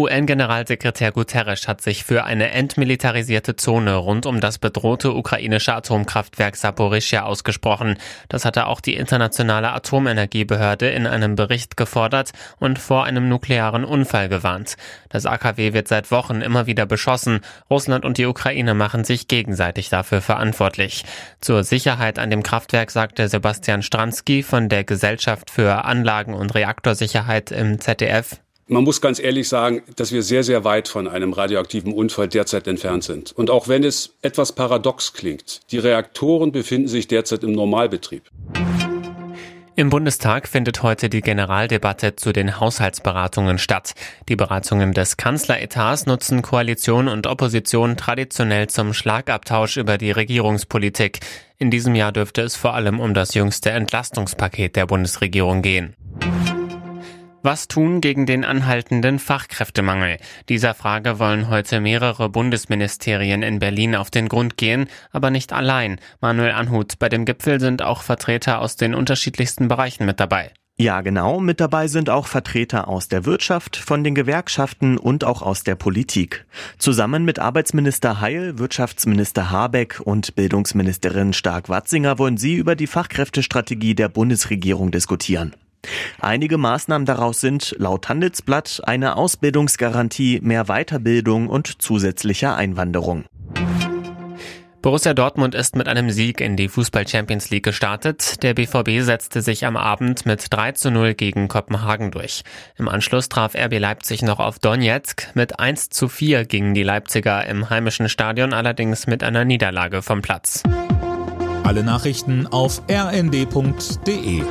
UN-Generalsekretär Guterres hat sich für eine entmilitarisierte Zone rund um das bedrohte ukrainische Atomkraftwerk Saporischia ausgesprochen. Das hatte auch die internationale Atomenergiebehörde in einem Bericht gefordert und vor einem nuklearen Unfall gewarnt. Das AKW wird seit Wochen immer wieder beschossen. Russland und die Ukraine machen sich gegenseitig dafür verantwortlich. Zur Sicherheit an dem Kraftwerk sagte Sebastian Stransky von der Gesellschaft für Anlagen- und Reaktorsicherheit im ZDF, man muss ganz ehrlich sagen, dass wir sehr, sehr weit von einem radioaktiven Unfall derzeit entfernt sind. Und auch wenn es etwas paradox klingt, die Reaktoren befinden sich derzeit im Normalbetrieb. Im Bundestag findet heute die Generaldebatte zu den Haushaltsberatungen statt. Die Beratungen des Kanzleretats nutzen Koalition und Opposition traditionell zum Schlagabtausch über die Regierungspolitik. In diesem Jahr dürfte es vor allem um das jüngste Entlastungspaket der Bundesregierung gehen. Was tun gegen den anhaltenden Fachkräftemangel? Dieser Frage wollen heute mehrere Bundesministerien in Berlin auf den Grund gehen, aber nicht allein. Manuel Anhut, bei dem Gipfel sind auch Vertreter aus den unterschiedlichsten Bereichen mit dabei. Ja, genau. Mit dabei sind auch Vertreter aus der Wirtschaft, von den Gewerkschaften und auch aus der Politik. Zusammen mit Arbeitsminister Heil, Wirtschaftsminister Habeck und Bildungsministerin Stark-Watzinger wollen sie über die Fachkräftestrategie der Bundesregierung diskutieren. Einige Maßnahmen daraus sind laut Handelsblatt eine Ausbildungsgarantie, mehr Weiterbildung und zusätzliche Einwanderung. Borussia Dortmund ist mit einem Sieg in die Fußball Champions League gestartet. Der BVB setzte sich am Abend mit 3 zu 0 gegen Kopenhagen durch. Im Anschluss traf RB Leipzig noch auf Donetsk. Mit 1 zu 4 gingen die Leipziger im heimischen Stadion allerdings mit einer Niederlage vom Platz. Alle Nachrichten auf rnd.de